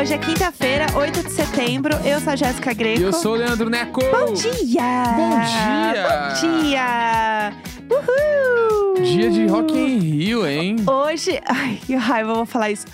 Hoje é quinta-feira, 8 de setembro. Eu sou a Jéssica Greco. E eu sou o Leandro Neco. Bom dia! Bom dia! Bom dia! Uhul! Dia de Rock in Rio, hein? Hoje. Ai, que raiva, eu vou falar isso.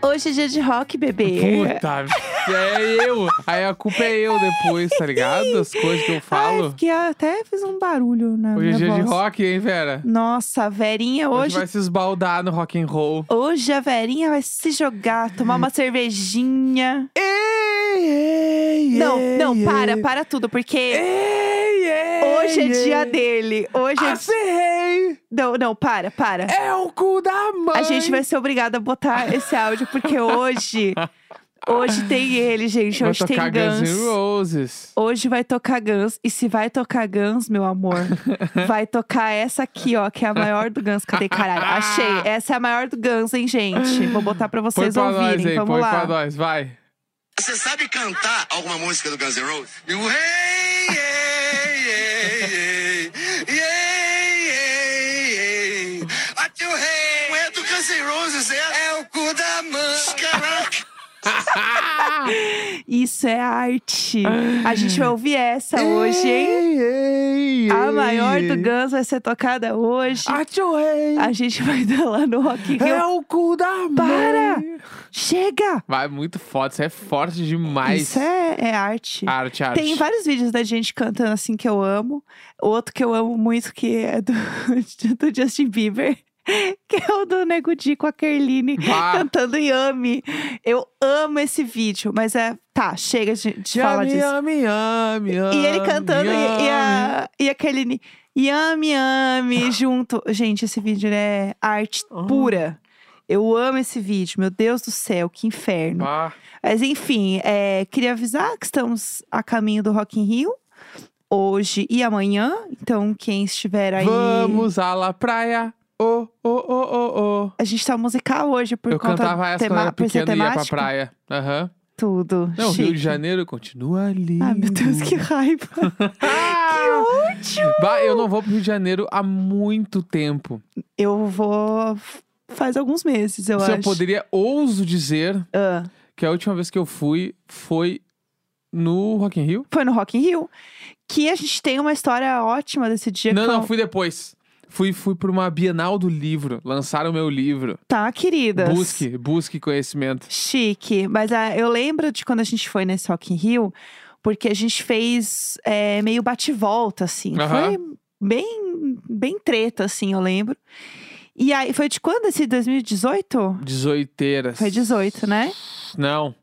Hoje é dia de rock, bebê. Puta, é eu. Aí a culpa é eu depois, tá ligado? As coisas que eu Ai, falo. porque até fiz um barulho na Hoje é minha dia de voz. rock, hein, Vera? Nossa, a Verinha Hoje, hoje. vai se esbaldar no rock and roll. Hoje a Verinha vai se jogar, tomar uma cervejinha. Ei, ei, Não, ei, não, ei. para, para tudo, porque Ei, ei, hoje é dia ei. dele. Hoje é. Acerrei! Não, não, para, para. É o cu da mãe! A gente vai ser obrigada a botar esse áudio, porque hoje. Hoje tem ele, gente. Vai Hoje tem tocar Guns Guns. N' Roses. Hoje vai tocar Guns. E se vai tocar Guns, meu amor, vai tocar essa aqui, ó, que é a maior do Guns. Cadê, caralho? Achei. Essa é a maior do Guns, hein, gente? Vou botar pra Põe vocês pra ouvirem. nós aí, Vamos põe lá. pra nós, vai. Você sabe cantar alguma música do Guns N' Roses? You hey, hey, hey, hey, hey, hey. What you hey? Não é do Guns N' Roses, é? Isso é arte. A gente vai ouvir essa hoje, hein? Ei, ei, A maior do Guns vai ser tocada hoje. Achorei. A gente vai dar lá no Rock in Rio. É o cu da mãe. Para! Chega! Vai, muito foda. Isso é forte demais. Isso é, é arte. Arte, arte. Tem vários vídeos da gente cantando assim que eu amo. Outro que eu amo muito, que é do, do Justin Bieber. Que é o do Nego Di com a Kerline Bah. cantando Yami. Eu amo esse vídeo, mas é. Tá, chega de, de falar disso. Yami, yami, yami, E ele cantando e, e a, e a Kerline Yami, Yami junto. Gente, esse vídeo é arte Ah. pura. Eu amo esse vídeo, meu Deus do céu, que inferno. Ah, Mas enfim, é, queria avisar que estamos a caminho do Rock in Rio. Hoje e amanhã. Então, quem estiver aí. Vamos à la praia. Oh, oh, oh, oh, oh. A gente tá musical hoje por Eu conta cantava essa tema... quando era pequeno e ia pra praia. Aham. Tudo. Não, Rio chique. de Janeiro continua lindo. Ai, meu Deus, que raiva. Que ódio! Bah, eu não vou pro Rio de Janeiro há muito tempo. Eu vou. Faz alguns meses, eu Se acho. eu poderia, ouso dizer Ah, que a última vez que eu fui foi no Rock in Rio. foi no Rock in Rio. Que a gente tem uma história ótima desse dia. Não, não, fui depois. Fui, fui pra uma Bienal do livro. Lançaram meu livro. Tá, queridas. Busque, busque conhecimento. Chique. Mas ah, eu lembro de quando a gente foi nesse Rock in Rio, porque a gente fez é, meio bate-volta, assim. Foi bem, bem treta, assim, eu lembro. E aí, foi de quando esse 2018? 18eiras. Foi 18, né? Não,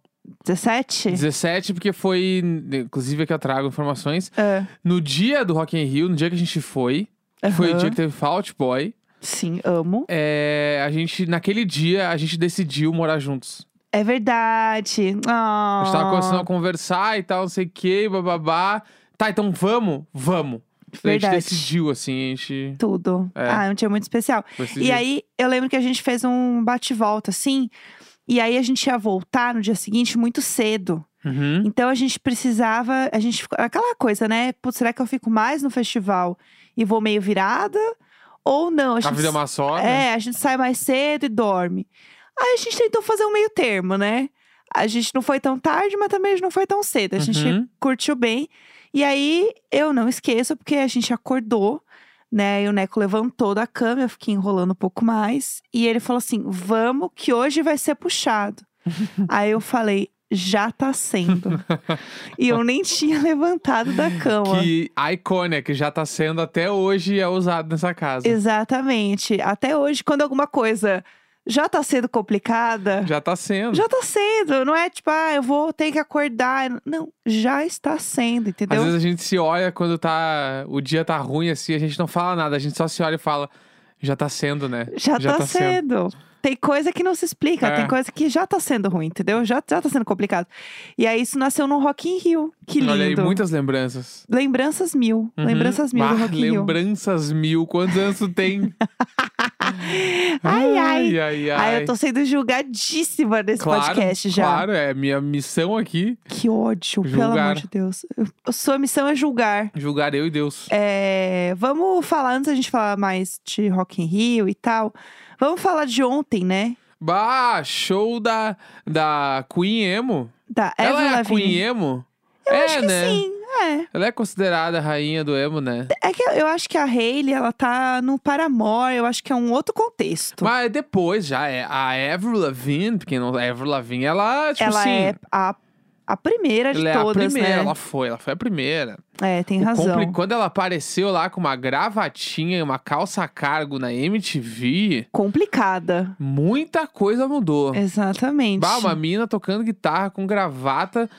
17? 17 porque foi, inclusive aqui eu trago informações, Ah, no dia do Rock in Rio, no dia que a gente foi, que foi o dia que teve Fault Boy, Sim, amo. é, a gente, naquele dia, a gente decidiu morar juntos. É verdade. A gente tava Ah, começando a conversar e tal, não sei o que, bababá. Tá, então vamos? Vamos. A Verdade. gente decidiu, assim, a gente Tudo. É. Ah, é um dia muito especial. E aí, eu lembro que a gente fez um bate-volta, assim. E aí, a gente ia voltar no dia seguinte muito cedo. Uhum. Então, a gente precisava... A gente Aquela coisa, né? Putz, será que eu fico mais no festival e vou meio virada? Ou não? A, A gente, vida é uma só, né? É, a gente sai mais cedo e dorme. Aí, a gente tentou fazer um meio termo, né? A gente não foi tão tarde, mas também a gente não foi tão cedo. A gente Uhum. curtiu bem. E aí, eu não esqueço, porque a gente acordou, né? E o Neco levantou da cama, eu fiquei enrolando um pouco mais. E ele falou assim: vamos, que hoje vai ser puxado. aí eu falei: já tá sendo. e eu nem tinha levantado da cama. Que icônica, que já tá sendo até hoje é usado nessa casa. Exatamente. Até hoje, quando alguma coisa já tá sendo complicada. Já tá sendo. Já tá sendo, não é tipo, ah, eu vou ter que acordar. Não, já está sendo, entendeu? Às vezes a gente se olha quando tá. O dia tá ruim assim, a gente não fala nada, a gente só se olha e fala. Já tá sendo, né? Já, tá, sendo. Tem coisa que não se explica, É. tem coisa que já tá sendo ruim, entendeu? Já, já tá sendo complicado. E aí isso nasceu no Rock in Rio. Que lindo. Olha aí, muitas lembranças. Lembranças mil. Uhum. Lembranças mil do Bah, Rock in Rio. Lembranças mil. Quantos anos tu tem? Ai, ai. ai, ai. Ai, eu tô sendo julgadíssima nesse claro, podcast já. Claro, é minha missão aqui. Que ódio, pelo Julgar. amor de Deus. Eu- Sua missão é julgar. Julgar eu e Deus. É, vamos falar, antes da gente falar mais de Rock in Rio e tal, vamos falar de ontem, né? Bah, show da, da Queen Emo. Da Ela é a. Queen Emo? Eu é, acho que né? sim, é. Ela é considerada a rainha do emo, né? É que eu- acho que a Hailey, ela tá no Paramore, eu acho que é um outro contexto. Mas depois já é a Avril Lavigne, porque não a Avril Lavigne, ela, tipo ela assim, é a, a primeira de ela é todas, a primeira, né? ela foi, ela foi a primeira. É, tem O razão. compli- Quando ela apareceu lá com uma gravatinha e uma calça cargo na MTV, Complicada. muita coisa mudou. Exatamente. Bah, uma mina tocando guitarra com gravata,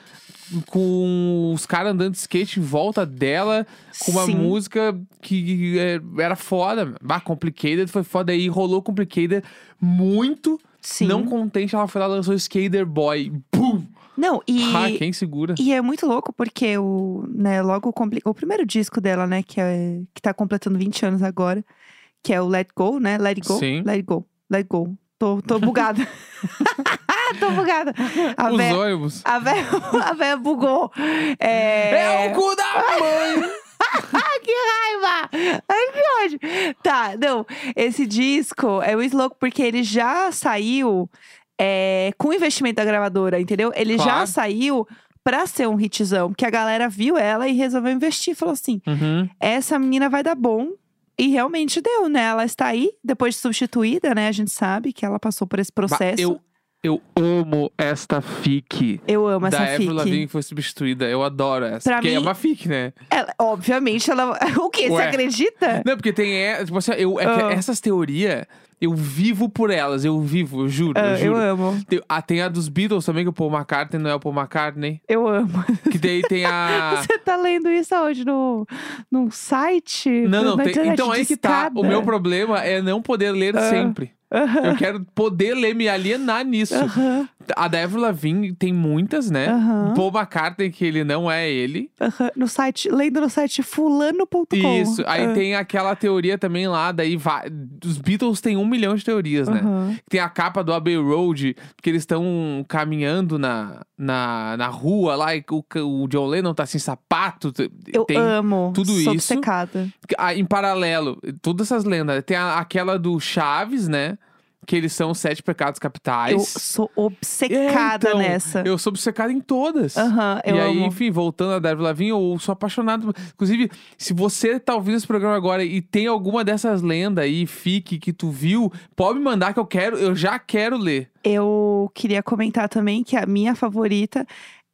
com os caras andando de skate em volta dela, com uma Sim. música que é, era foda. Bah, Complicated foi foda. Aí rolou Complicated muito. Sim. Não contente, ela foi lá e lançou Skater Boy. Pum! Não, e, Ah, quem segura? e é muito louco porque o, né, logo o, primeiro disco dela, né, que, é, que tá completando 20 anos agora, que é o Let Go, né? Let It Go. Sim. Let It Go. Let It Go. Tô, tô bugada. tô bugada. A Os véia, ônibus. a véia, a véia bugou. É... É o cu da mãe! Que raiva! Ai, que ódio! Tá, não. Esse disco é muito louco porque ele já saiu é, com o investimento da gravadora, entendeu? Ele já Claro. saiu pra ser um hitzão. Porque a galera viu ela e resolveu investir. Falou assim: Uhum. essa menina vai dar bom. E realmente deu, né? Ela está aí, depois de substituída, né? A gente sabe que ela passou por esse processo. Eu, eu amo esta fic. Eu amo da essa Avril fic. Lavigne que foi substituída. Eu adoro essa. Pra porque é mim- uma fic, né? Ela- obviamente, ela. O quê? Você Ué. acredita? Não, porque tem. é, Tipo assim, eu, é que Ah. essas teorias, eu vivo por elas. Eu vivo, eu juro. Ah, eu eu juro. amo. Tem, ah, tem a dos Beatles também, que o Paul McCartney não é o Paul McCartney. Eu amo. Que daí tem a. Você tá lendo isso aonde? No, num site? Não, não, tem- então aí que tá. O meu problema é não poder ler Ah. sempre. Aham, Eu quero poder ler, me alienar nisso. aham, A da Avril Lavigne tem muitas, né? Aham. Paul McCartney, que ele não é ele. aham. No site, lendo no site fulano.com. Isso. Aí Ah, tem aquela teoria também lá, daí vai... Os Beatles têm um milhão de teorias, né? Tem a capa do Abbey Road, que eles estão caminhando na, na, na rua lá, e o, o John Lennon tá sem sapato. Eu tem, amo. tudo Sou isso. obcecada. ah, em paralelo, todas essas lendas. Tem a- aquela do Chaves, né? Que eles são os sete pecados capitais. Eu sou É, obcecada então, nessa. Eu sou obcecado em todas. Aham, eu e aí, amo. enfim, voltando a David Lavigne, eu sou apaixonado. Inclusive, se você tá ouvindo esse programa agora e tem alguma dessas lendas aí, fique, que tu viu, pode me mandar que eu quero, eu já quero ler. Eu queria comentar também que a minha favorita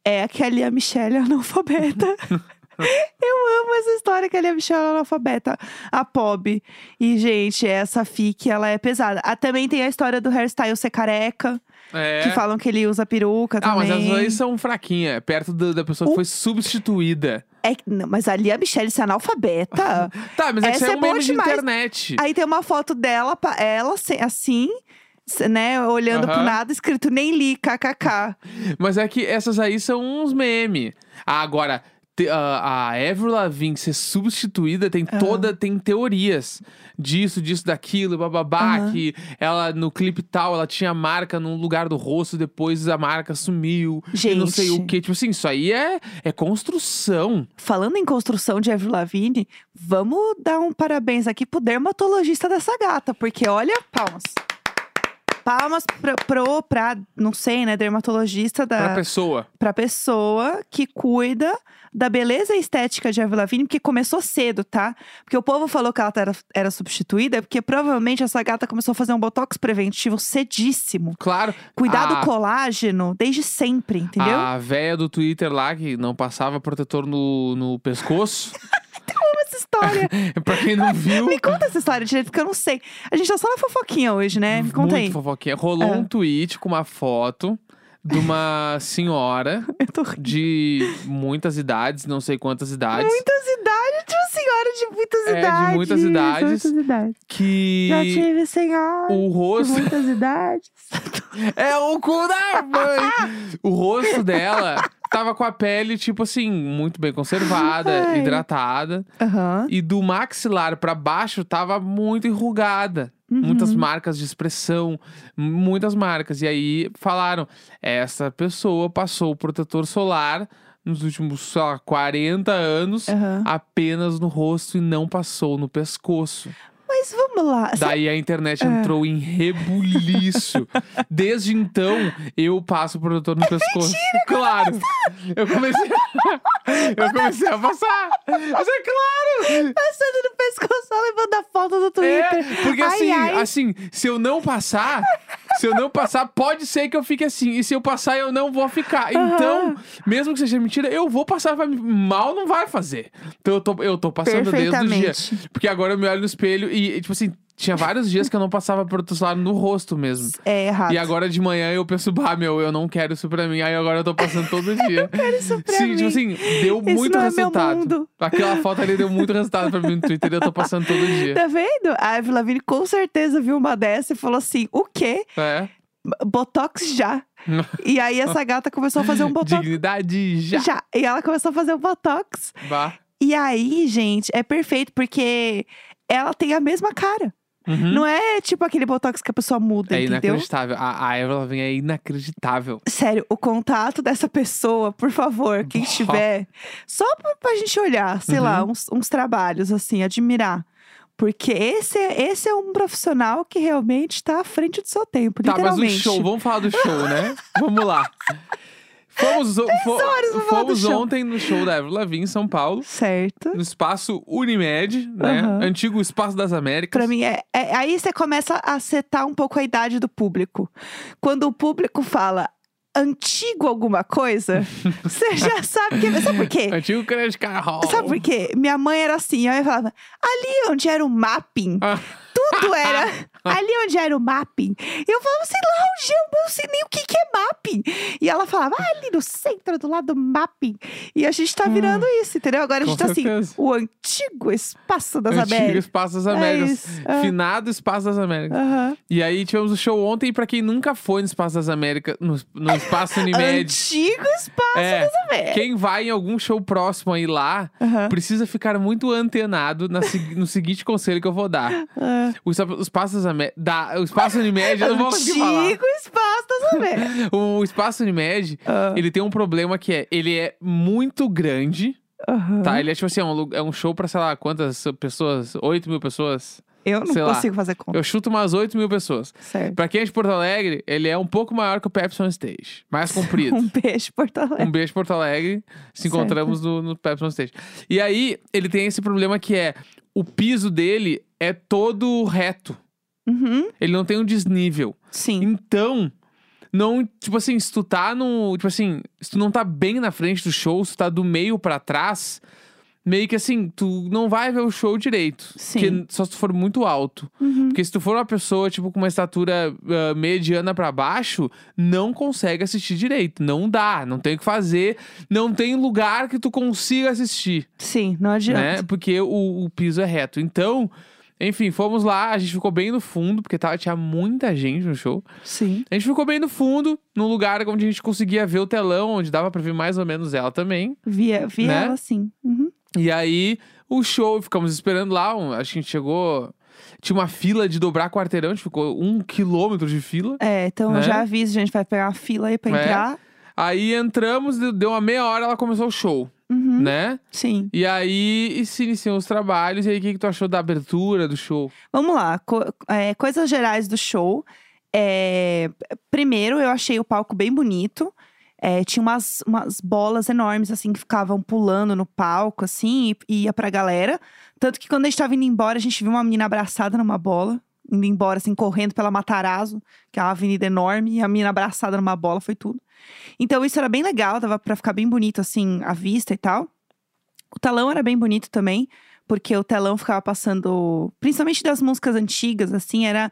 é aquela a Michelle analfabeta. Eu amo essa história que a Michelle é analfabeta, a Pob. E, gente, essa fic, ela é pesada. Ah, também tem a história do hairstyle ser careca, É. que falam que ele usa peruca Ah, mas também. essas aí são fraquinhas, perto do- da pessoa que O- foi substituída. É, que- não, mas a Lia Michelle ser analfabeta. Tá, mas é que Essa é é um meme de demais. internet. Aí tem uma foto dela, ela se- assim, se- né, olhando pro Aham. nada, escrito nem li, kkk. Mas é que essas aí são uns meme. Ah, agora, a, a Avril Lavigne ser substituída tem toda, tem teorias disso, disso, daquilo, bababá, Aham. que ela no clipe tal, ela tinha marca num lugar do rosto, depois a marca sumiu. E não sei o Gente. que. Tipo assim, isso aí é, é construção. Falando em construção de Avril Lavigne, vamos dar um parabéns aqui pro dermatologista dessa gata, porque olha, palmas. Palmas pro, pro pra, não sei, né, dermatologista Pra da, pessoa. pra pessoa que cuida da beleza estética de Avril Lavigne, porque começou cedo, tá? Porque o povo falou que ela era, era substituída, porque provavelmente essa gata começou a fazer um botox preventivo cedíssimo. Claro. Cuidar do colágeno desde sempre, entendeu? A véia do Twitter lá, que não passava protetor no, no pescoço. Essa história. pra quem não viu. Me conta essa história direito, porque eu não sei. A gente tá só na fofoquinha hoje, né? Me conta Muito aí. fofoquinha. Rolou Ah. um tweet com uma foto de uma senhora de muitas idades, não sei quantas idades, Muitas idades, tipo senhora de muitas É, de idades. muitas idades. Muitas idades. Já que tive senhora o de rosto muitas idades. é o cu da mãe. o rosto dela tava com a pele tipo assim, muito bem conservada, Ai. hidratada, Aham. e do maxilar pra baixo tava muito enrugada. Muitas Uhum. marcas de expressão, muitas marcas. E aí falaram: essa pessoa passou o protetor solar nos últimos, sei lá, 40 anos Aham. apenas no rosto e não passou no pescoço. Mas vamos lá. Daí a internet entrou em rebuliço. Desde então, eu passo o protetor no pescoço. claro. Eu comecei a... Eu comecei a passar. Mas é claro. Passando no pescoço, só levando a foto do Twitter. É, porque Ai, assim, ai. assim, se eu não passar, se eu não passar, pode ser que eu fique assim. E se eu passar, eu não vou ficar. Então, mesmo que seja mentira, eu vou passar. Vai, mal não vai fazer. Então eu tô, eu tô passando desde o dia. Porque agora eu me olho no espelho e, tipo assim, tinha vários dias que eu não passava protetor no rosto mesmo. É errado. E agora de manhã eu penso, bah, meu, eu não quero isso pra mim. Aí agora eu tô passando todo dia. quero isso pra Sim, mim. tipo assim, deu Esse muito é resultado. mundo. Aquela foto ali deu muito resultado pra mim no Twitter e eu tô passando todo dia. Tá vendo? A Avril Lavigne com certeza viu uma dessa e falou assim: o quê? É. Botox já. E aí essa gata começou a fazer um botox. Dignidade já. Já. E ela começou a fazer um botox. Bah. E aí, gente, é perfeito porque ela tem a mesma cara. Uhum. Não é tipo aquele botox que a pessoa muda, É entendeu? inacreditável. A, a Lavigne é inacreditável. Sério, o contato dessa pessoa, por favor, quem Bah. tiver, só pra, pra gente olhar, sei lá, Uhum. uns, uns trabalhos, assim, admirar. Porque esse é, esse é um profissional que realmente tá à frente do seu tempo, Tá, mas o literalmente. show, vamos falar do show, né? vamos lá. Fomos, fo- fomos ontem no show da Avril Lavigne em São Paulo. Certo. No espaço Unimed, né? Aham. Antigo Espaço das Américas. Pra mim, é, é- aí você começa a setar um pouco a idade do público. Quando o público fala antigo alguma coisa, você já sabe que. Sabe por quê? Antigo Credit Hall. Sabe por quê? Minha mãe era assim, eu falava, ali onde era o mapping, Ah. tudo era. Ali onde era o mapping. Eu falava, sei lá, onde eu não sei nem o que, que é mapping. E ela falava, ah, ali no centro, do lado do mapping. E a gente tá virando isso, entendeu? Agora a Ah. Gente tá assim, certeza. o antigo espaço das Antigo Américas. Espaço das É Américas. isso, é. Finado Espaço das Américas. Aham. E aí tivemos o show ontem, pra quem nunca foi no Espaço das Américas, no, no Espaço Unimed. Antigo espaço é, das Américas. quem vai em algum show próximo aí lá, Aham. precisa ficar muito antenado na no seguinte conselho que eu vou dar. Ah. Espa- o Espaço das Américas. O Espaço Unimed, eu não vou conseguir falar. Antigo espaço das Américas. O Espaço Unimed, Ah. ele tem um problema que é, ele é muito grande, Aham. tá? Ele é tipo assim, é um, é um show pra, sei lá, quantas pessoas? 8 mil pessoas? Eu não sei lá. consigo fazer conta. Eu chuto umas 8 mil pessoas. Certo. Pra quem é de Porto Alegre, ele é um pouco maior que o Pepsi On Stage. Mais comprido. Um beijo, Porto Alegre. Um beijo, Porto Alegre. Se Certo. encontramos no, no Pepsi On Stage. E aí, ele tem esse problema que é... O piso dele é todo reto. Uhum. Ele não tem um desnível. Sim. Então, não... Tipo assim, se tu tá no... Tipo assim, se tu não tá bem na frente do show, se tu tá do meio pra trás... Meio que assim, tu não vai ver o show direito. Sim. Só se tu for muito alto. Uhum. Porque se tu for uma pessoa, tipo, com uma estatura ah, mediana pra baixo, não consegue assistir direito. Não dá, não tem o que fazer. Não tem lugar que tu consiga assistir, Sim, não adianta. né? Porque o, o piso é reto. Então, enfim, fomos lá, a gente ficou bem no fundo, porque tava, tinha muita gente no show. Sim. A gente ficou bem no fundo, num lugar onde a gente conseguia ver o telão, onde dava pra ver mais ou menos ela também. Via, via Né? ela sim. Uhum. E aí, o show, ficamos esperando lá. um- acho que a gente chegou. Tinha uma fila de dobrar quarteirão, a gente ficou um quilômetro de fila. É, então Né? eu já aviso, a gente vai pegar uma fila aí pra É. entrar. Aí entramos, deu uma meia hora, ela começou o show, Uhum. Né? Sim. E aí se iniciam os trabalhos. E aí, o que, que tu achou da abertura do show? Vamos lá. co- é, coisas gerais do show. É, primeiro, eu achei o palco bem bonito. É, tinha umas, umas bolas enormes, assim, que ficavam pulando no palco, assim, e, e ia pra galera. Tanto que quando a gente tava indo embora, a gente viu uma menina abraçada numa bola. Indo embora, assim, correndo pela Matarazzo, que é uma avenida enorme. E a menina abraçada numa bola, foi tudo. Então, isso era bem legal, dava pra ficar bem bonito, assim, a vista e tal. O telão era bem bonito também, porque o telão ficava passando, principalmente das músicas antigas, assim, era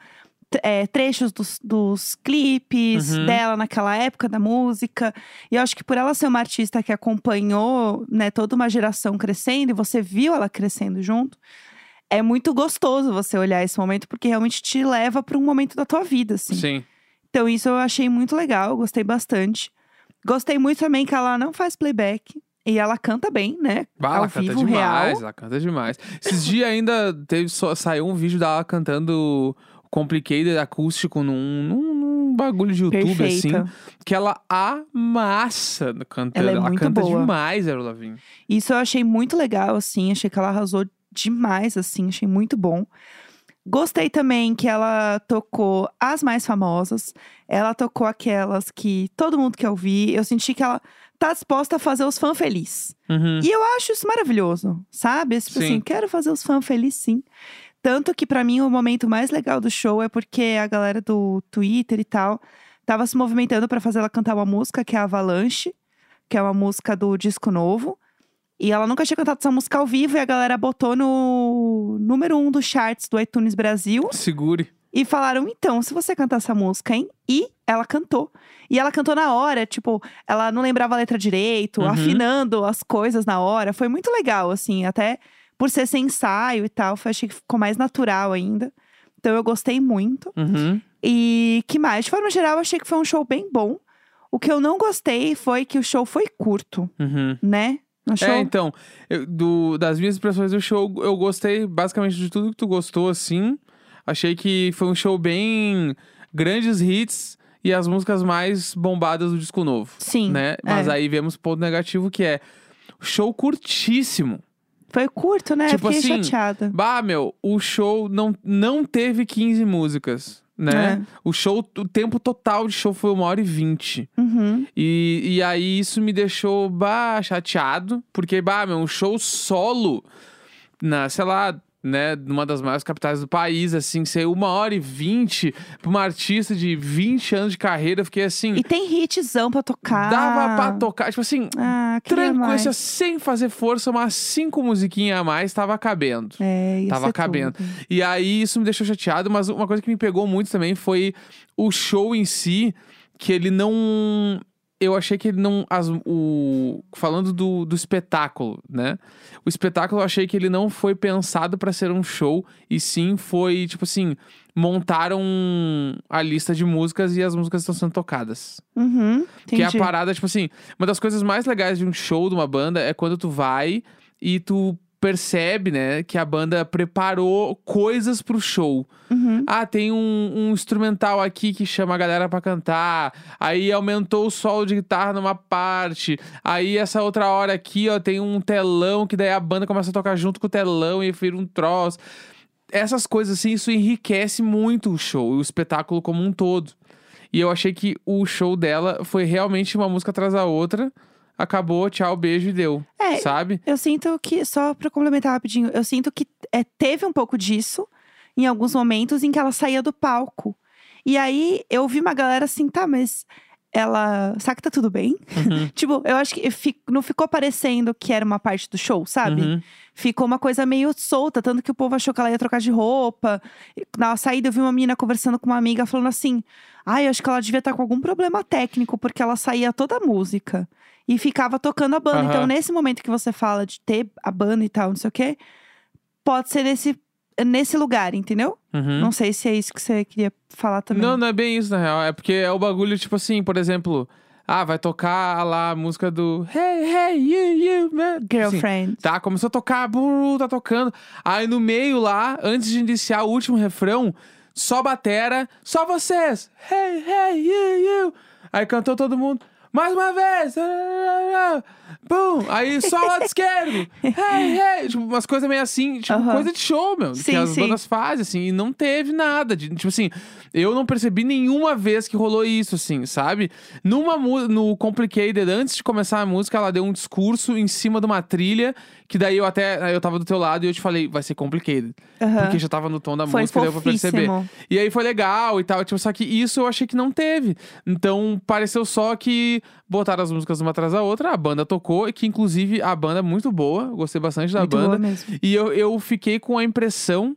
é, trechos dos, dos clipes Uhum. dela naquela época da música. E eu acho que por ela ser uma artista que acompanhou, né, toda uma geração crescendo, e você viu ela crescendo junto, é muito gostoso você olhar esse momento, porque realmente te leva para um momento da tua vida, assim. Sim. Então, isso eu achei muito legal, gostei bastante. Gostei muito também que ela não faz playback. E ela canta bem, né? Ao ela canta vivo, demais, real. ela canta demais. Esses dias ainda teve, só, saiu um vídeo dela cantando Complicated acústico num, num, num bagulho de YouTube, Perfeita. assim. Que ela amassa cantando. Ela é muito canta boa. demais, Avril Lavigne. Isso eu achei muito legal, assim. Achei que ela arrasou demais, assim. Achei muito bom. Gostei também que ela tocou as mais famosas. Ela tocou aquelas que todo mundo quer ouvir. Eu senti que ela tá disposta a fazer os fãs felizes. Uhum. E eu acho isso maravilhoso, sabe? Tipo Sim. assim, quero fazer os fãs felizes sim. Tanto que pra mim o momento mais legal do show é porque a galera do Twitter e tal tava se movimentando pra fazer ela cantar uma música que é Avalanche, que é uma música do disco novo. E ela nunca tinha cantado essa música ao vivo e a galera botou no número um dos charts do iTunes Brasil. Segure. E falaram, então, se você cantar essa música, hein? E ela cantou. E ela cantou na hora, tipo, ela não lembrava a letra direito, Uhum. afinando as coisas na hora. Foi muito legal, assim, até por ser sem ensaio e tal. Foi, achei que ficou mais natural ainda. Então eu gostei muito. Uhum. E que mais? De forma geral, eu achei que foi um show bem bom. O que eu não gostei foi que o show foi curto, Uhum. né? Show. É, então, eu- do, das minhas impressões do show, eu gostei basicamente de tudo que tu gostou, assim. Achei que foi um show bem grandes hits e as músicas mais bombadas do disco novo, Sim. né? Mas é. aí vemos o ponto negativo que é show curtíssimo. Foi curto, né? Tipo Fiquei assim, chateada. Bah, meu, o show não, não teve 15 músicas, né? É. O show, o tempo total de show foi uma hora e vinte. Uhum. E, e aí isso me deixou bah, chateado, porque, bah, meu, um show solo na, sei lá, né, numa das maiores capitais do país, assim, ser uma hora e vinte pra uma artista de 20 anos de carreira, eu fiquei assim, E tem hitzão pra tocar. dava pra tocar, tipo assim, Ah, tranquilo, assim, sem fazer força, umas cinco musiquinhas a mais, tava cabendo. É, ia Tava ser cabendo. tudo. E aí isso me deixou chateado, mas uma coisa que me pegou muito também foi o show em si, que ele não. Eu achei que ele não. As, o, falando do, do espetáculo, né? O espetáculo eu achei que ele não foi pensado pra ser um show, e sim foi, tipo assim, montaram a lista de músicas e as músicas estão sendo tocadas. Uhum, Que é a parada, tipo assim, uma das coisas mais legais de um show de uma banda é quando tu vai e tu percebe, né, que a banda preparou coisas pro show. Uhum. Ah, tem um, um instrumental aqui que chama a galera pra cantar. Aí aumentou o solo de guitarra numa parte. Aí essa outra hora aqui, ó, tem um telão que daí a banda começa a tocar junto com o telão e vira um troço. Essas coisas assim, isso enriquece muito o show e o espetáculo como um todo. E eu achei que o show dela foi realmente uma música atrás da outra. Acabou, tchau, beijo e deu. É, Sabe? Eu sinto que, só pra complementar rapidinho, eu sinto que é, teve um pouco disso em alguns momentos em que ela saía do palco. E aí eu vi uma galera assim, tá, mas ela. Será que tá tudo bem? Uhum. tipo, eu acho que fi- não ficou parecendo que era uma parte do show, sabe? Uhum. Ficou uma coisa meio solta, tanto que o povo achou que ela ia trocar de roupa. Na saída, eu vi uma menina conversando com uma amiga falando assim: Ai, eu acho que ela devia estar com algum problema técnico, porque ela saía toda a música e ficava tocando a banda. Aham. Então, nesse momento que você fala de ter a banda e tal, não sei o quê, pode ser nesse, nesse lugar, entendeu? Uhum. Não sei se é isso que você queria falar também. Não, não é bem isso, na real. É porque é o bagulho, tipo assim, por exemplo, ah, vai tocar lá a música do Hey, hey, you, you, man. Tipo assim, Girlfriend. tá, começou a tocar, buru, tá tocando. Aí no meio lá, antes de iniciar o último refrão, só batera, só vocês. Hey, hey, you, you. Aí cantou todo mundo. Mais uma vez! Bum! Aí só o lado esquerdo! Hey, hey! Tipo, umas coisas meio assim, tipo, coisa de show, meu. que Sim, as sim. bandas fazem, assim, e não teve nada. De, tipo assim, eu não percebi nenhuma vez que rolou isso, assim, sabe? Numa no Complicated, antes de começar a música, ela deu um discurso em cima de uma trilha, que daí eu até. Eu tava do teu lado e eu te falei, vai ser Complicated. Porque já tava no tom da Foi música, deu pra perceber. fofíssimo. E aí foi legal e tal. Tipo, só que isso eu achei que não teve. Então, pareceu só que botaram as músicas uma atrás da outra, a banda tocou, e que inclusive a banda é muito boa. Gostei bastante da Muito banda. boa mesmo. E eu, eu fiquei com a impressão,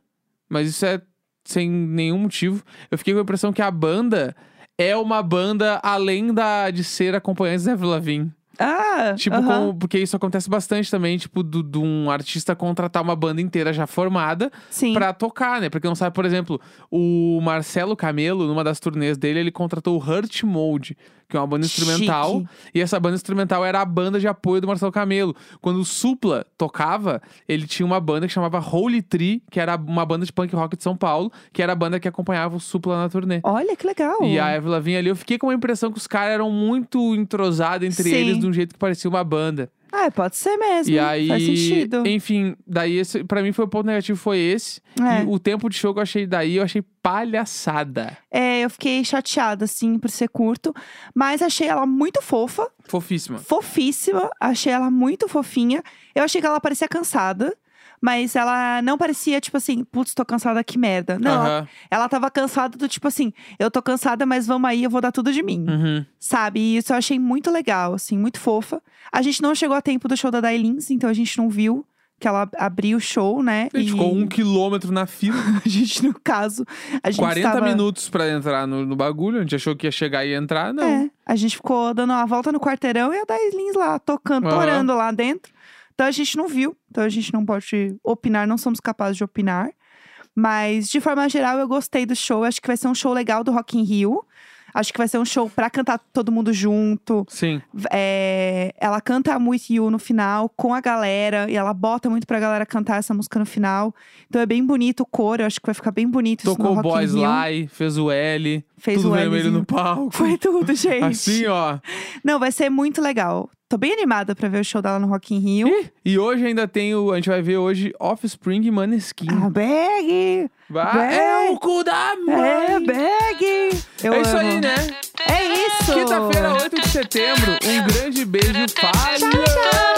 mas isso é sem nenhum motivo. Eu fiquei com a impressão que a banda é uma banda além da de ser acompanhante da Avril Lavigne. Ah, Tipo, aham. com- porque isso acontece bastante também, tipo, de um artista contratar uma banda inteira já formada Sim. pra tocar, né? Porque não sabe, por exemplo, o Marcelo Camelo, numa das turnês dele, ele contratou o Hurt Mode, que é uma banda instrumental. Chique. E essa banda instrumental era a banda de apoio do Marcelo Camelo. Quando o Supla tocava, ele tinha uma banda que chamava Holy Tree, que era uma banda de punk rock de São Paulo, que era a banda que acompanhava o Supla na turnê. Olha que legal. E a Avril Lavigne ali, eu fiquei com a impressão que os caras eram muito entrosados entre Sim. eles de um jeito que parecia uma banda. Ah, pode ser mesmo. E aí, Faz sentido. enfim, daí esse, pra mim foi o ponto negativo foi esse. É. E o tempo de show que eu achei daí, eu achei palhaçada. É, eu fiquei chateada, assim, por ser curto. Mas achei ela muito fofa, Fofíssima. fofíssima. Achei ela muito fofinha. Eu achei que ela parecia cansada. Mas ela não parecia, tipo assim, putz, tô cansada, que merda. Não, ela, Aham. ela tava cansada do tipo assim, eu tô cansada, mas vamos aí, eu vou dar tudo de mim. Uhum. Sabe? E isso eu achei muito legal, assim, muito fofa. A gente não chegou a tempo do show da Dailins, então a gente não viu que ela abriu o show, né? A gente e ficou um quilômetro na fila, a gente, no caso, a gente 40 tava... minutos pra entrar no, no bagulho. A gente achou que ia chegar e entrar, não. É, a gente ficou dando uma volta no quarteirão e a Dailins lá, tocando, torando lá dentro. Então a gente não viu, então a gente não pode opinar, não somos capazes de opinar. Mas, de forma geral, eu gostei do show. Acho que vai ser um show legal do Rock in Rio. Acho que vai ser um show pra cantar todo mundo junto. Sim. É, ela canta I'm With You no final com a galera. E ela bota muito pra galera cantar essa música no final. Então é bem bonito o coro. Eu acho que vai ficar bem bonito isso Tocou no o Rock in Boys. Lai, fez o L. Fez tudo o vermelho no palco. Foi tudo, gente. Assim, ó. Não, vai ser muito legal. Tô bem animada pra ver o show dela no Rock in Rio. Ih, E hoje ainda tem o. A gente vai ver hoje Offspring e Maneskin. Ah, bag! Vai- bem. É o cu da mãe! É, bag! Eu é isso amo. aí, né? É isso! Quinta-feira, 8 de setembro. Um grande beijo. Falhou! Tchau, tchau!